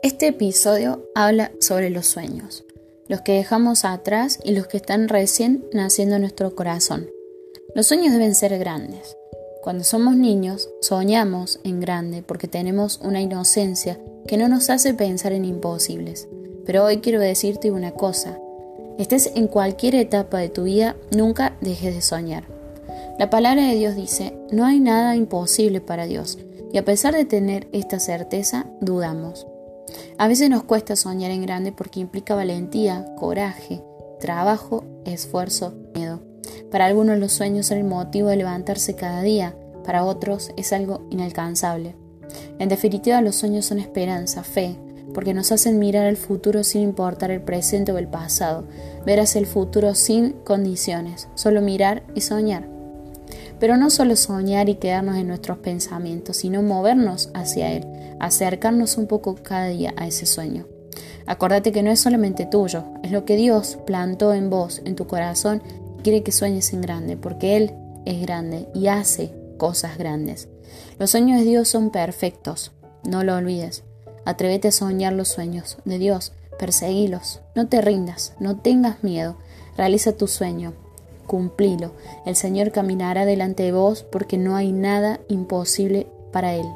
Este episodio habla sobre los sueños, los que dejamos atrás y los que están recién naciendo en nuestro corazón. Los sueños deben ser grandes. Cuando somos niños, soñamos en grande porque tenemos una inocencia que no nos hace pensar en imposibles. Pero hoy quiero decirte una cosa. Estés en cualquier etapa de tu vida, nunca dejes de soñar. La palabra de Dios dice, no hay nada imposible para Dios, y a pesar de tener esta certeza, dudamos. A veces nos cuesta soñar en grande porque implica valentía, coraje, trabajo, esfuerzo, miedo. Para algunos los sueños son el motivo de levantarse cada día, para otros es algo inalcanzable. En definitiva, los sueños son esperanza, fe, porque nos hacen mirar al futuro sin importar el presente o el pasado, ver hacia el futuro sin condiciones, solo mirar y soñar. Pero no solo soñar y quedarnos en nuestros pensamientos, sino movernos hacia Él, acercarnos un poco cada día a ese sueño. Acordate que no es solamente tuyo, es lo que Dios plantó en vos, en tu corazón, y quiere que sueñes en grande, porque Él es grande y hace cosas grandes. Los sueños de Dios son perfectos, no lo olvides. Atrévete a soñar los sueños de Dios, perseguilos, no te rindas, no tengas miedo, realiza tu sueño, cumplilo. El Señor caminará delante de vos porque no hay nada imposible para Él.